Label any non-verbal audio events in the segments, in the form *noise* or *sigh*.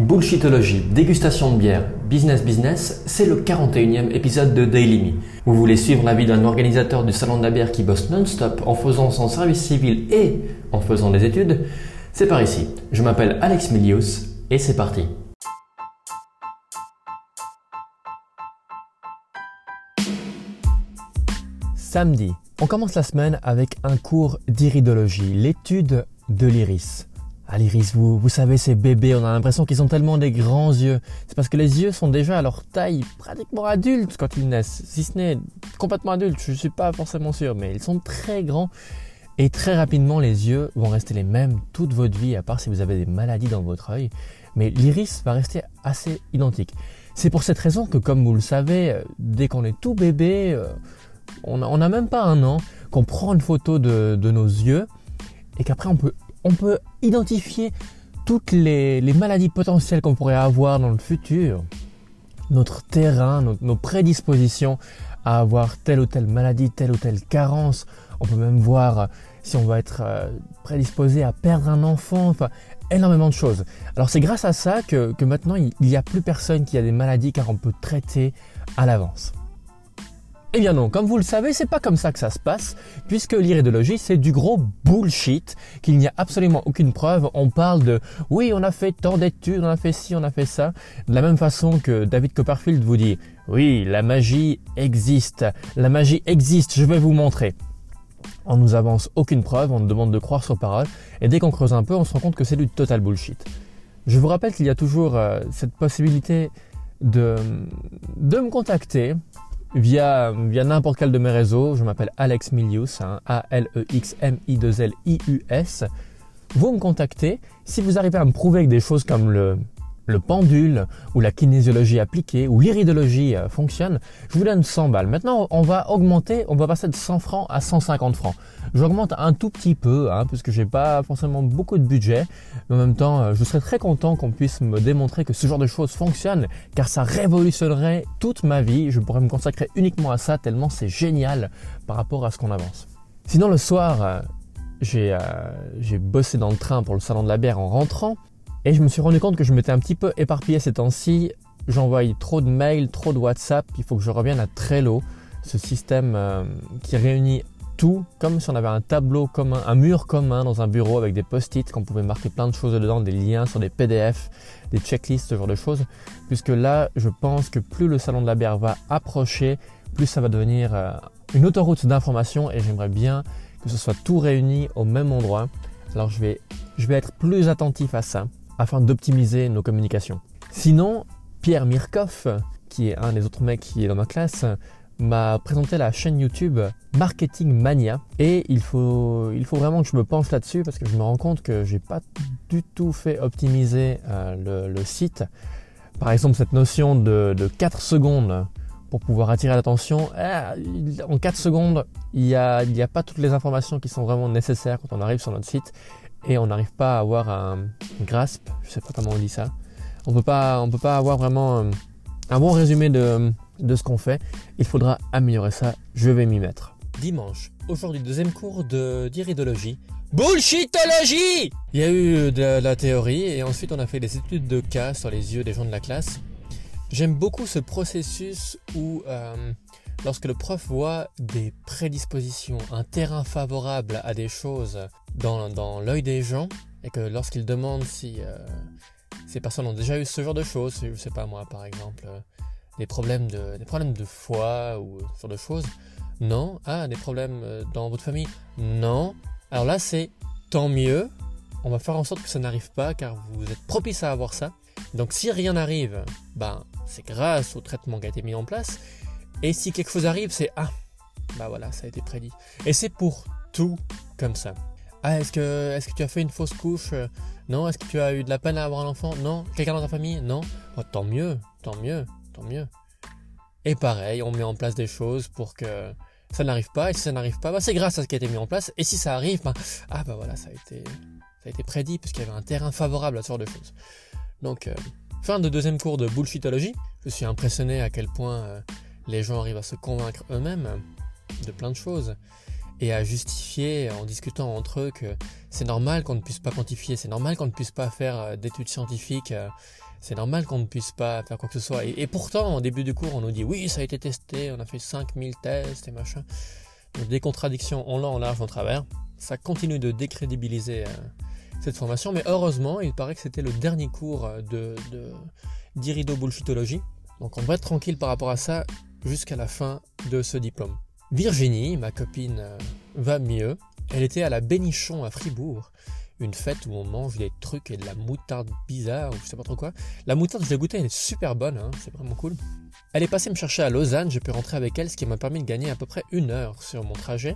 Bullshitologie, dégustation de bière, business business, c'est le 41e épisode de Daily Me. Vous voulez suivre la vie d'un organisateur du salon de la bière qui bosse non-stop en faisant son service civil et en faisant des études? C'est par ici. Je m'appelle Alex Milius et c'est parti. Samedi, on commence la semaine avec un cours d'iridologie, l'étude de l'iris. À l'iris, vous, vous savez, ces bébés, on a l'impression qu'ils ont tellement des grands yeux. C'est parce que les yeux sont déjà à leur taille pratiquement adulte quand ils naissent. Si ce n'est complètement adulte, je ne suis pas forcément sûr, mais ils sont très grands. Et très rapidement, les yeux vont rester les mêmes toute votre vie, à part si vous avez des maladies dans votre œil. Mais l'iris va rester assez identique. C'est pour cette raison que, comme vous le savez, euh, dès qu'on est tout bébé, euh, on n'a même pas un an, qu'on prend une photo de, de nos yeux et qu'après on peut on peut identifier toutes les, maladies potentielles qu'on pourrait avoir dans le futur, notre terrain, nos, prédispositions à avoir telle ou telle maladie, telle ou telle carence. On peut même voir si on va être euh, prédisposé à perdre un enfant, enfin énormément de choses. Alors c'est grâce à ça que maintenant il n'y a plus personne qui a des maladies car on peut traiter à l'avance. Eh bien non, comme vous le savez, c'est pas comme ça que ça se passe, puisque l'iridologie c'est du gros bullshit, qu'il n'y a absolument aucune preuve. On parle de oui, on a fait tant d'études, on a fait ci, on a fait ça, de la même façon que David Copperfield vous dit oui, la magie existe, la magie existe, je vais vous montrer. On nous avance aucune preuve, on nous demande de croire sur parole, et dès qu'on creuse un peu, on se rend compte que c'est du total bullshit. Je vous rappelle qu'il y a toujours euh, cette possibilité de, de me contacter via, via n'importe quel de mes réseaux. Je m'appelle Alex Milius, hein, A-L-E-X-M-I-2-L-I-U-S. Vous me contactez. Si vous arrivez à me prouver que des choses comme le, le pendule ou la kinésiologie appliquée ou l'iridologie euh, fonctionne, je vous donne 100 balles. Maintenant, on va augmenter, on va passer de 100 francs à 150 francs. J'augmente un tout petit peu, hein, puisque j'ai pas forcément beaucoup de budget, mais en même temps, euh, je serais très content qu'on puisse me démontrer que ce genre de choses fonctionne, car ça révolutionnerait toute ma vie. Je pourrais me consacrer uniquement à ça, tellement c'est génial par rapport à ce qu'on avance. Sinon, le soir, euh, j'ai bossé dans le train pour le salon de la bière en rentrant. Et je me suis rendu compte que je m'étais un petit peu éparpillé ces temps-ci. J'envoie trop de mails, trop de WhatsApp. Il faut que je revienne à Trello, ce système euh, qui réunit tout, comme si on avait un tableau commun, un mur commun dans un bureau avec des post-it, qu'on pouvait marquer plein de choses dedans, des liens sur des PDF, des checklists, ce genre de choses. Puisque là, je pense que plus le salon de la bière va approcher, plus ça va devenir euh, une autoroute d'information et j'aimerais bien que ce soit tout réuni au même endroit. Alors je vais, je vais être plus attentif à ça afin d'optimiser nos communications. Sinon, Pierre Mirkoff, qui est un des autres mecs qui est dans ma classe, m'a présenté la chaîne YouTube Marketing Mania et il faut, vraiment que je me penche là-dessus parce que je me rends compte que j'ai pas du tout fait optimiser euh, le, site. Par exemple, cette notion de, 4 secondes pour pouvoir attirer l'attention. Eh, en 4 secondes, il n'y a, a pas toutes les informations qui sont vraiment nécessaires quand on arrive sur notre site et on n'arrive pas à avoir un grasp, je sais pas comment on dit ça. On peut pas, on peut pas avoir vraiment euh, un bon résumé de, de ce qu'on fait. Il faudra améliorer ça. Je vais m'y mettre. Dimanche, aujourd'hui deuxième cours de d'iridologie. Bullshitologie Il y a eu de la théorie et ensuite on a fait des études de cas sur les yeux des gens de la classe. J'aime beaucoup ce processus où euh, lorsque le prof voit des prédispositions, un terrain favorable à des choses dans, l'œil des gens et que lorsqu'ils demandent si euh, ces personnes ont déjà eu ce genre de choses, je sais pas moi par exemple, euh, des problèmes de, des problèmes de foie ou ce genre de choses, non. Ah, des problèmes euh, dans votre famille, non. Alors là c'est tant mieux, on va faire en sorte que ça n'arrive pas car vous êtes propice à avoir ça. Donc si rien n'arrive, ben c'est grâce au traitement qui a été mis en place. Et si quelque chose arrive, c'est ah, bah voilà, ça a été prédit. Et c'est pour tout comme ça. Ah, est-ce que, est que tu as fait une fausse couche Non? Est-ce que tu as eu de la peine à avoir un enfant Non? Quelqu'un dans ta famille Non? Oh, tant mieux, tant mieux, tant mieux. Et pareil, on met en place des choses pour que ça n'arrive pas. Et si ça n'arrive pas, bah, c'est grâce à ce qui a été mis en place. Et si ça arrive, bah, ah bah voilà, ça a été, ça a été prédit puisqu'il y avait un terrain favorable à ce genre de choses. Donc, euh, fin de deuxième cours de bullshitologie. Je suis impressionné à quel point euh, les gens arrivent à se convaincre eux-mêmes de plein de choses et à justifier en discutant entre eux que c'est normal qu'on ne puisse pas quantifier, c'est normal qu'on ne puisse pas faire euh, d'études scientifiques, euh, C'est normal qu'on ne puisse pas faire quoi que ce soit. Et, pourtant, au début du cours, on nous dit oui, ça a été testé, on a fait 5000 tests et machin. Donc, des contradictions en long, en large, en travers. Ça continue de décrédibiliser euh, cette formation, mais heureusement, il paraît que c'était le dernier cours de, d'Irido Bullshitologie. Donc on va être tranquille par rapport à ça jusqu'à la fin de ce diplôme. Virginie, ma copine, euh, va mieux. Elle était à la Bénichon à Fribourg, une fête où on mange des trucs et de la moutarde bizarre ou je sais pas trop quoi. La moutarde, je l'ai goûtée, elle est super bonne, hein, c'est vraiment cool. Elle est passée me chercher à Lausanne, j'ai pu rentrer avec elle, ce qui m'a permis de gagner à peu près une heure sur mon trajet.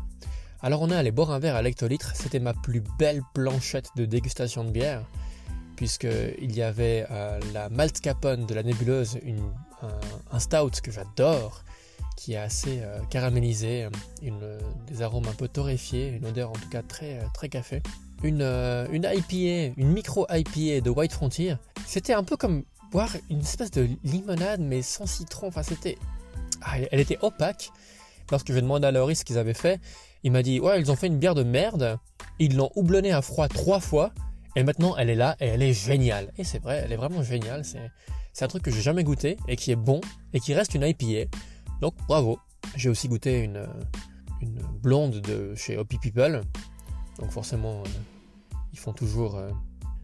Alors on est allé boire un verre à l'hectolitre, c'était ma plus belle planchette de dégustation de bière, puisqu'il y avait euh, la Malt Capone de la nébuleuse, un, stout que j'adore, qui est assez euh, caramélisé, une, des arômes un peu torréfiés, une odeur en tout cas très, euh, très café. Une, une IPA, une micro IPA de White Frontier, c'était un peu comme boire une espèce de limonade mais sans citron, enfin c'était... Ah, elle était opaque. Lorsque je demandé à Laurie ce qu'ils avaient fait, il m'a dit ouais ils ont fait une bière de merde, ils l'ont houblonnée à froid trois fois et maintenant elle est là et elle est géniale. Et c'est vrai, elle est vraiment géniale. C'est c'est un truc que j'ai jamais goûté et qui est bon et qui reste une IPA. Donc bravo. J'ai aussi goûté une blonde de chez Hoppy People. Donc forcément euh, ils font toujours euh,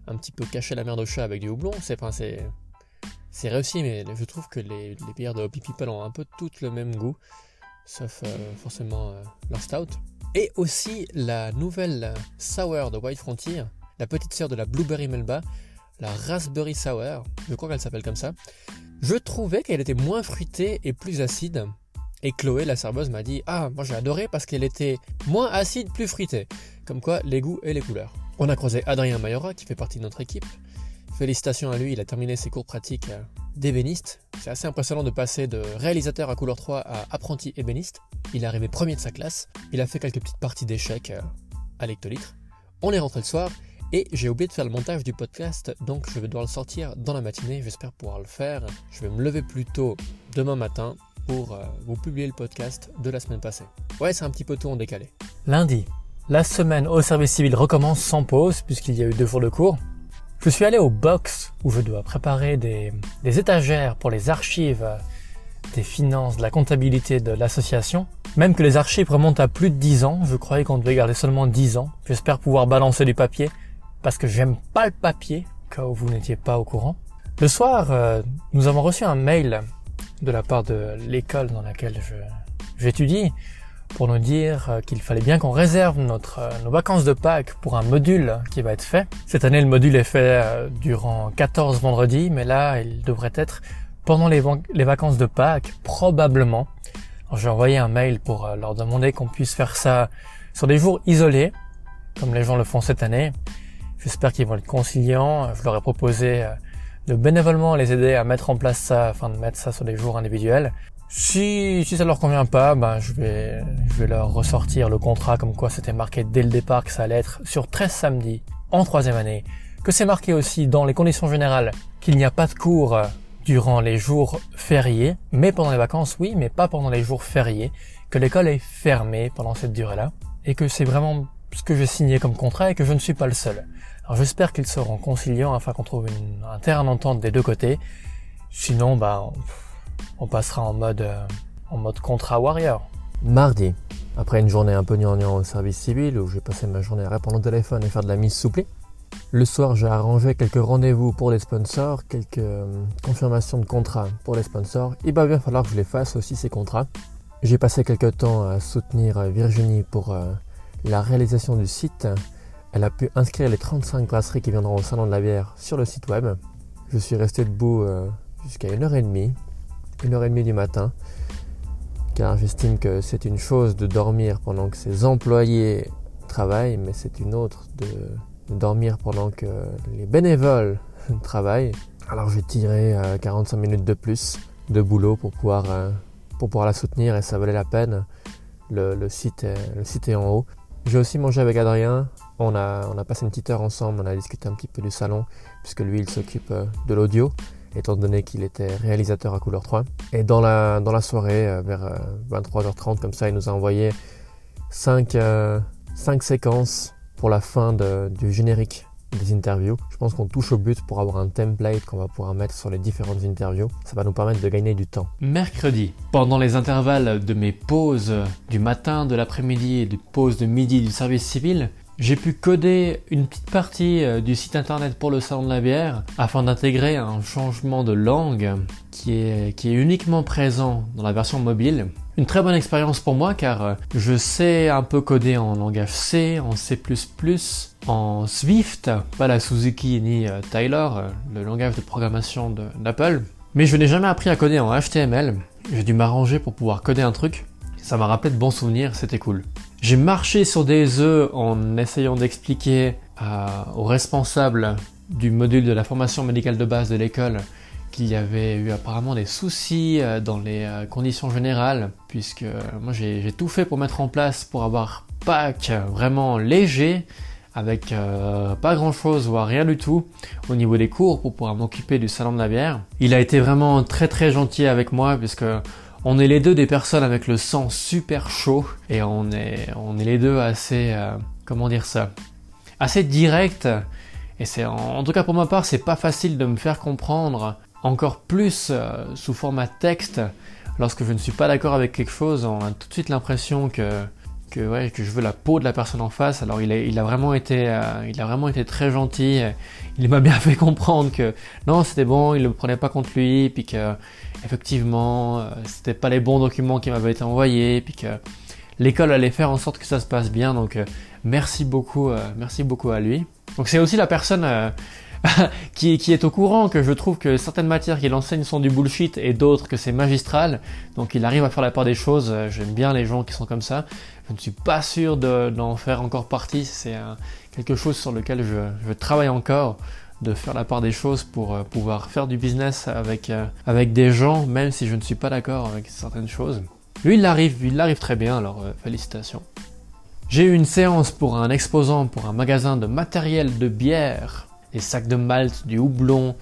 un petit peu cacher la merde au chat avec du houblon. C'est c'est c'est réussi, mais je trouve que les, les bières de Hoppy People ont un peu toutes le même goût, sauf euh, forcément leur stout et aussi la nouvelle sour de White Frontier, la petite sœur de la Blueberry Melba, la Raspberry Sour, je crois qu'elle s'appelle comme ça. Je trouvais qu'elle était moins fruitée et plus acide. Et Chloé, la serveuse, m'a dit Ah, moi j'ai adoré parce qu'elle était moins acide, plus fruitée. Comme quoi, les goûts et les couleurs. On a croisé Adrien Mayora, qui fait partie de notre équipe. Félicitations à lui, il a terminé ses cours pratiques d'ébéniste. C'est assez impressionnant de passer de réalisateur à couleur 3 à apprenti ébéniste. Il est arrivé premier de sa classe. Il a fait quelques petites parties d'échecs à l'hectolitre. On est rentré le soir et j'ai oublié de faire le montage du podcast, donc je vais devoir le sortir dans la matinée. J'espère pouvoir le faire. Je vais me lever plus tôt demain matin pour euh, vous publier le podcast de la semaine passée. Ouais, c'est un petit peu tôt en décalé. Lundi, la semaine au service civil recommence sans pause puisqu'il y a eu deux jours de cours. Je suis allé au box où je dois préparer des, étagères pour les archives des finances, de la comptabilité de l'association. Même que les archives remontent à plus de 10 ans, je croyais qu'on devait garder seulement 10 ans. J'espère pouvoir balancer du papier parce que j'aime pas le papier, quand vous n'étiez pas au courant. Le soir, euh, nous avons reçu un mail de la part de l'école dans laquelle j'étudie pour nous dire euh, qu'il fallait bien qu'on réserve notre, euh, nos vacances de Pâques pour un module qui va être fait. Cette année, le module est fait durant 14 vendredis, mais là, il devrait être pendant les vacances de Pâques, probablement. J'ai envoyé un mail pour leur demander qu'on puisse faire ça sur des jours isolés, comme les gens le font cette année. J'espère qu'ils vont être conciliants. Je leur ai proposé de bénévolement les aider à mettre en place ça, afin de mettre ça sur des jours individuels. Si, si ça leur convient pas, ben je vais, je vais leur ressortir le contrat comme quoi c'était marqué dès le départ que ça allait être sur 13 samedis en troisième année, que c'est marqué aussi dans les conditions générales qu'il n'y a pas de cours durant les jours fériés, mais pendant les vacances oui, mais pas pendant les jours fériés, que l'école est fermée pendant cette durée-là, et que c'est vraiment ce que j'ai signé comme contrat et que je ne suis pas le seul. J'espère qu'ils seront conciliants afin qu'on trouve une, un terrain d'entente des deux côtés. Sinon, bah, on passera en mode, euh, en mode contrat warrior. Mardi, après une journée un peu gnangnan au service civil où j'ai passé ma journée à répondre au téléphone et faire de la mise sous le soir j'ai arrangé quelques rendez-vous pour les sponsors, quelques euh, confirmations de contrats pour les sponsors. Il va bien falloir que je les fasse aussi ces contrats. J'ai passé quelques temps à soutenir euh, Virginie pour la réalisation du site. Elle a pu inscrire les 35 brasseries qui viendront au salon de la bière sur le site web. Je suis resté debout jusqu'à une heure et demie du matin, car j'estime que c'est une chose de dormir pendant que ses employés travaillent, mais c'est une autre de, dormir pendant que les bénévoles *laughs* travaillent. Alors j'ai tiré 45 euh, minutes de plus de boulot pour pouvoir, euh, pour pouvoir la soutenir et ça valait la peine. Le, le site est en haut. J'ai aussi mangé avec Adrien. On a, on a passé une petite heure ensemble, on a discuté un petit peu du salon, puisque lui il s'occupe euh, de l'audio étant donné qu'il était réalisateur à couleur 3. Et dans la, dans la soirée, euh, vers 23h30, euh, comme ça, il nous a envoyé 5, 5 euh, séquences pour la fin du générique des interviews. Je pense qu'on touche au but pour avoir un template qu'on va pouvoir mettre sur les différentes interviews. Ça va nous permettre de gagner du temps. Mercredi, pendant les intervalles de mes pauses du matin, de l'après-midi et des pauses de midi du service civil, j'ai pu coder une petite partie euh, du site internet pour le salon de la bière afin d'intégrer un changement de langue qui est, qui est uniquement présent dans la version mobile. Une très bonne expérience pour moi car euh, je sais un peu coder en langage C, en C++, en Swift, pas la Suzuki ni euh, Tyler, le langage de programmation d'Apple. Mais je n'ai jamais appris à coder en HTML. J'ai dû m'arranger pour pouvoir coder un truc. Ça m'a rappelé de bons souvenirs, c'était cool. J'ai marché sur des œufs en essayant d'expliquer aux responsables du module de la formation médicale de base de l'école qu'il y avait eu apparemment des soucis euh, dans les euh, conditions générales, puisque euh, moi j'ai tout fait pour mettre en place pour avoir Pâques vraiment léger, avec pas grand chose, voire rien du tout, au niveau des cours pour pouvoir m'occuper du salon de la bière. Il a été vraiment très très gentil avec moi, puisque on est les deux des personnes avec le sang super chaud et on est, on est les deux assez, comment dire ça, assez direct. Et c'est, en, tout cas pour ma part, c'est pas facile de me faire comprendre encore plus euh, sous format texte lorsque je ne suis pas d'accord avec quelque chose. On a tout de suite l'impression que que, ouais, que je veux la peau de la personne en face. Alors il a, il a vraiment été, euh, il a vraiment été très gentil. Il m'a bien *laughs* fait comprendre que non, c'était bon, il ne prenait pas contre lui, puis que effectivement, euh, c'était pas les bons documents qui m'avaient été envoyés, puis que l'école allait faire en sorte que ça se passe bien. Donc euh, merci beaucoup, merci beaucoup à lui. Donc c'est aussi la personne *laughs* qui, est au courant que je trouve que certaines matières qu'il enseigne sont du bullshit et d'autres que c'est magistral. Donc il arrive à faire la part des choses. J'aime bien les gens qui sont comme ça. Je ne suis pas sûr d'en faire encore partie. C'est quelque chose sur lequel je, travaille encore de faire la part des choses pour euh, pouvoir faire du business avec, euh, avec des gens, même si je ne suis pas d'accord avec certaines choses. Lui, il arrive, il arrive très bien, alors euh, félicitations. J'ai eu une séance pour un exposant pour un magasin de matériel de bière des sacs de malt, du houblon,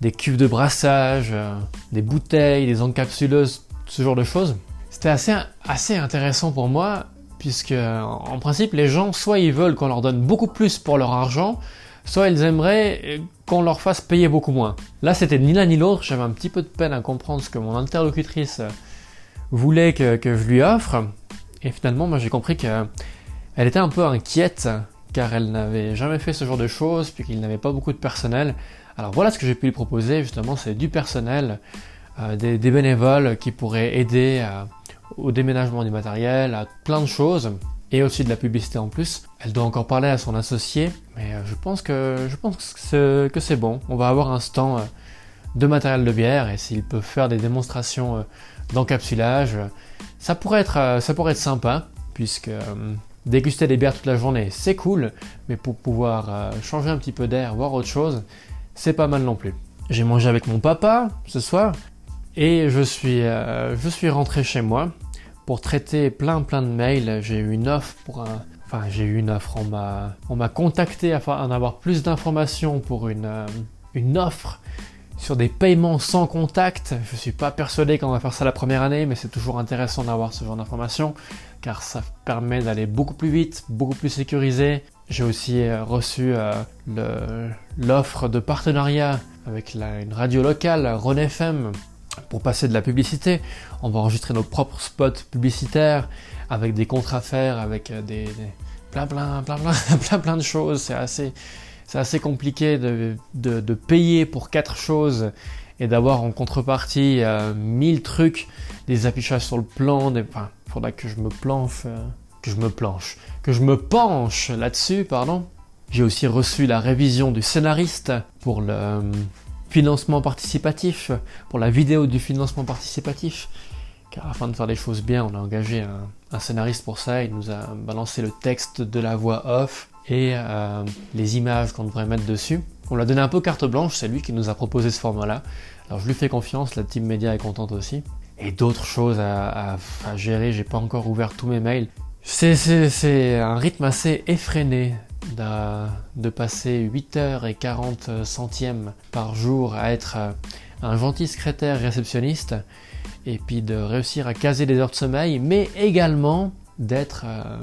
des cuves de brassage, euh, des bouteilles, des encapsuleuses, ce genre de choses. C'était assez, assez intéressant pour moi, puisque en principe, les gens, soit ils veulent qu'on leur donne beaucoup plus pour leur argent, soit ils aimeraient qu'on leur fasse payer beaucoup moins. Là, c'était ni l'un ni l'autre, j'avais un petit peu de peine à comprendre ce que mon interlocutrice voulait que, que je lui offre, et finalement, moi j'ai compris qu'elle était un peu inquiète car elle n'avait jamais fait ce genre de choses, puis qu'il n'avait pas beaucoup de personnel. Alors voilà ce que j'ai pu lui proposer, justement, c'est du personnel, euh, des, bénévoles qui pourraient aider au déménagement du matériel, à plein de choses, et aussi de la publicité en plus. Elle doit encore parler à son associé, mais euh, je pense que je pense que c'est bon. On va avoir un stand euh, de matériel de bière, et s'il peut faire des démonstrations d'encapsulage, ça pourrait être ça pourrait être sympa, puisque Déguster des bières toute la journée, c'est cool, mais pour pouvoir euh, changer un petit peu d'air, voir autre chose, c'est pas mal non plus. J'ai mangé avec mon papa ce soir et je suis, euh, je suis rentré chez moi pour traiter plein plein de mails. J'ai eu une offre pour un, enfin j'ai eu une offre, on m'a, on m'a contacté afin d'en avoir plus d'informations pour une, euh, une offre sur des paiements sans contact. Je suis pas persuadé qu'on va faire ça la première année, mais c'est toujours intéressant d'avoir ce genre d'informations car ça permet d'aller beaucoup plus vite, beaucoup plus sécurisé. J'ai aussi euh, reçu euh, l'offre de partenariat avec une radio locale, Ron FM, pour passer de la publicité. On va enregistrer nos propres spots publicitaires avec des contrats à faire, avec euh, des, plein, plein, plein, plein, *laughs* plein, plein de choses. C'est assez, assez compliqué de, de, payer pour quatre choses et d'avoir en contrepartie mille trucs, des affichages sur le plan, des, enfin, faudra que je me planche, euh, que je me planche, que je me penche là-dessus, pardon. J'ai aussi reçu la révision du scénariste pour le euh, financement participatif, pour la vidéo du financement participatif. Car afin de faire les choses bien, on a engagé un, scénariste pour ça. Il nous a balancé le texte de la voix off et euh, les images qu'on devrait mettre dessus. On l'a donné un peu carte blanche, c'est lui qui nous a proposé ce format-là. Alors je lui fais confiance, la team média est contente aussi et d'autres choses à, à, gérer. J'ai pas encore ouvert tous mes mails. C'est un rythme assez effréné de, passer 8h40 centièmes par jour à être un gentil secrétaire réceptionniste et puis de réussir à caser des heures de sommeil, mais également d'être euh,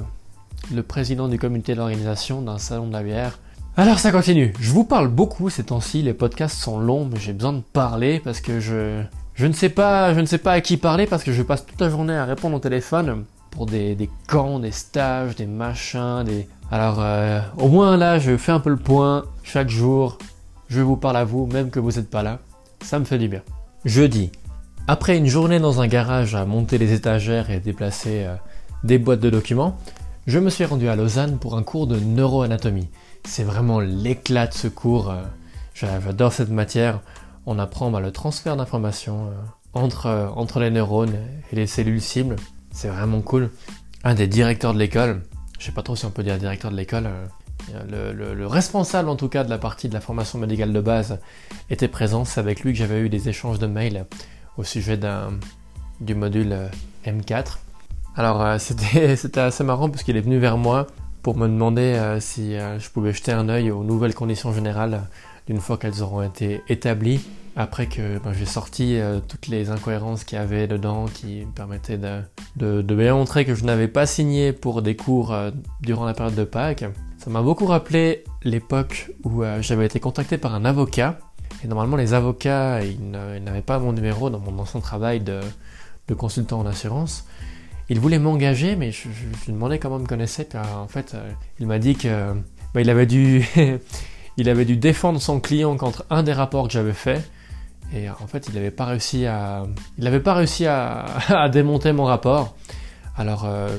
le président du comité d'organisation d'un salon de la bière. Alors ça continue. Je vous parle beaucoup ces temps-ci, les podcasts sont longs, mais j'ai besoin de parler parce que je, je ne sais pas, je ne sais pas à qui parler parce que je passe toute la journée à répondre au téléphone pour des, des camps, des stages, des machins, des. Alors euh, au moins là, je fais un peu le point chaque jour. Je vous parle à vous, même que vous n'êtes pas là. Ça me fait du bien. Jeudi. Après une journée dans un garage à monter les étagères et déplacer euh, des boîtes de documents, je me suis rendu à Lausanne pour un cours de neuroanatomie. C'est vraiment l'éclat de ce cours. Euh, j'adore cette matière. On apprend bah, le transfert d'informations euh, entre, euh, entre les neurones et les cellules cibles. C'est vraiment cool. Un des directeurs de l'école, je sais pas trop si on peut dire directeur de l'école, le, responsable en tout cas de la partie de la formation médicale de base était présent. C'est avec lui que j'avais eu des échanges de mails au sujet du module M4. Alors euh, *laughs* c'était assez marrant parce qu'il est venu vers moi pour me demander euh, si euh, je pouvais jeter un œil aux nouvelles conditions générales d'une fois qu'elles auront été établies. Après que ben, j'ai sorti toutes les incohérences qu'il y avait dedans qui me permettaient de, de, bien montrer que je n'avais pas signé pour des cours durant la période de Pâques. Ça m'a beaucoup rappelé l'époque où j'avais été contacté par un avocat. Et normalement les avocats, ils n'avaient pas mon numéro dans mon ancien travail de, consultant en assurance il voulait m'engager, mais je, lui demandais comment il me connaissait. en fait, euh, il m'a dit que bah, il avait dû *laughs* il avait dû défendre son client contre un des rapports que j'avais fait. Et en fait, il n'avait pas réussi à il n'avait pas réussi *laughs* à, démonter mon rapport. Alors euh,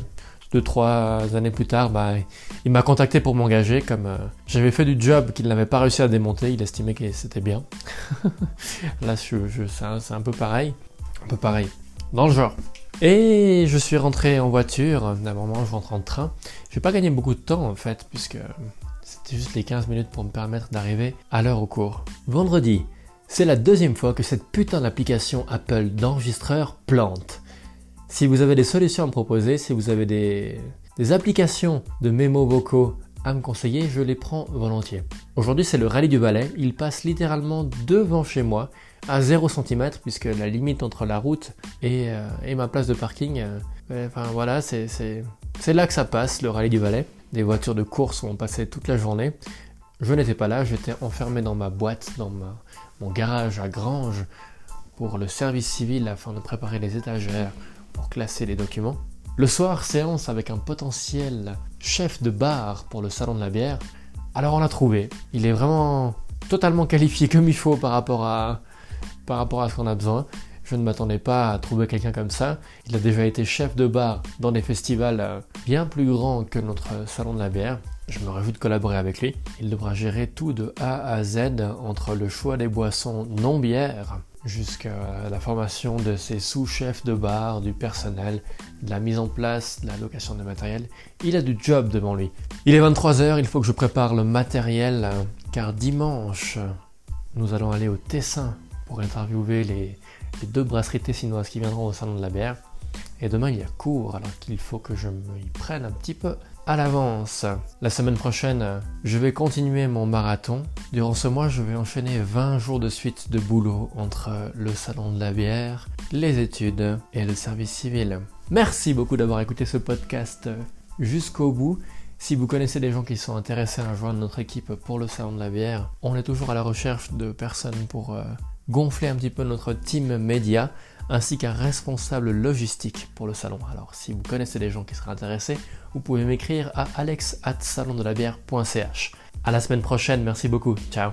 deux trois années plus tard, bah, il m'a contacté pour m'engager. Comme euh, j'avais fait du job qu'il n'avait pas réussi à démonter, il estimait que c'était bien. *laughs* Là, c'est un peu pareil, un peu pareil dans le genre. Et je suis rentré en voiture, d'un moment je rentre en train. Je vais pas gagner beaucoup de temps en fait, puisque c'était juste les 15 minutes pour me permettre d'arriver à l'heure au cours. Vendredi, c'est la deuxième fois que cette putain d'application Apple d'enregistreur plante. Si vous avez des solutions à me proposer, si vous avez des, applications de mémos vocaux à me conseiller, je les prends volontiers. Aujourd'hui, c'est le rallye du Valais. Il passe littéralement devant chez moi à 0 cm puisque la limite entre la route et, euh, ma place de parking, euh, enfin voilà, c'est là que ça passe, le rallye du Valais. Des voitures de course ont passé toute la journée. Je n'étais pas là, j'étais enfermé dans ma boîte, dans mon garage à grange pour le service civil afin de préparer les étagères pour classer les documents. Le soir, séance avec un potentiel chef de bar pour le salon de la bière. Alors on l'a trouvé. Il est vraiment totalement qualifié comme il faut par rapport à, par rapport à ce qu'on a besoin. Je ne m'attendais pas à trouver quelqu'un comme ça. Il a déjà été chef de bar dans des festivals euh, bien plus grands que notre salon de la bière. Je me réjouis de collaborer avec lui. Il devra gérer tout de A à Z entre le choix des boissons non bières jusqu'à la formation de ses sous-chefs de bar, du personnel, de la mise en place, de la location de matériel. Il a du job devant lui. Il est 23h, il faut que je prépare le matériel car dimanche, nous allons aller au Tessin pour interviewer les, deux brasseries tessinoises qui viendront au salon de la bière. Et demain il y a cours alors qu'il faut que je me prenne un petit peu à l'avance. La semaine prochaine, je vais continuer mon marathon. Durant ce mois, je vais enchaîner 20 jours de suite de boulot entre le salon de la bière, les études et le service civil. Merci beaucoup d'avoir écouté ce podcast jusqu'au bout. Si vous connaissez des gens qui sont intéressés à rejoindre notre équipe pour le salon de la bière, on est toujours à la recherche de personnes pour euh, gonfler un petit peu notre team média ainsi qu'un responsable logistique pour le salon. Alors si vous connaissez des gens qui seraient intéressés, vous pouvez m'écrire à alex@salondelabierre.ch. À la semaine prochaine, merci beaucoup. Ciao.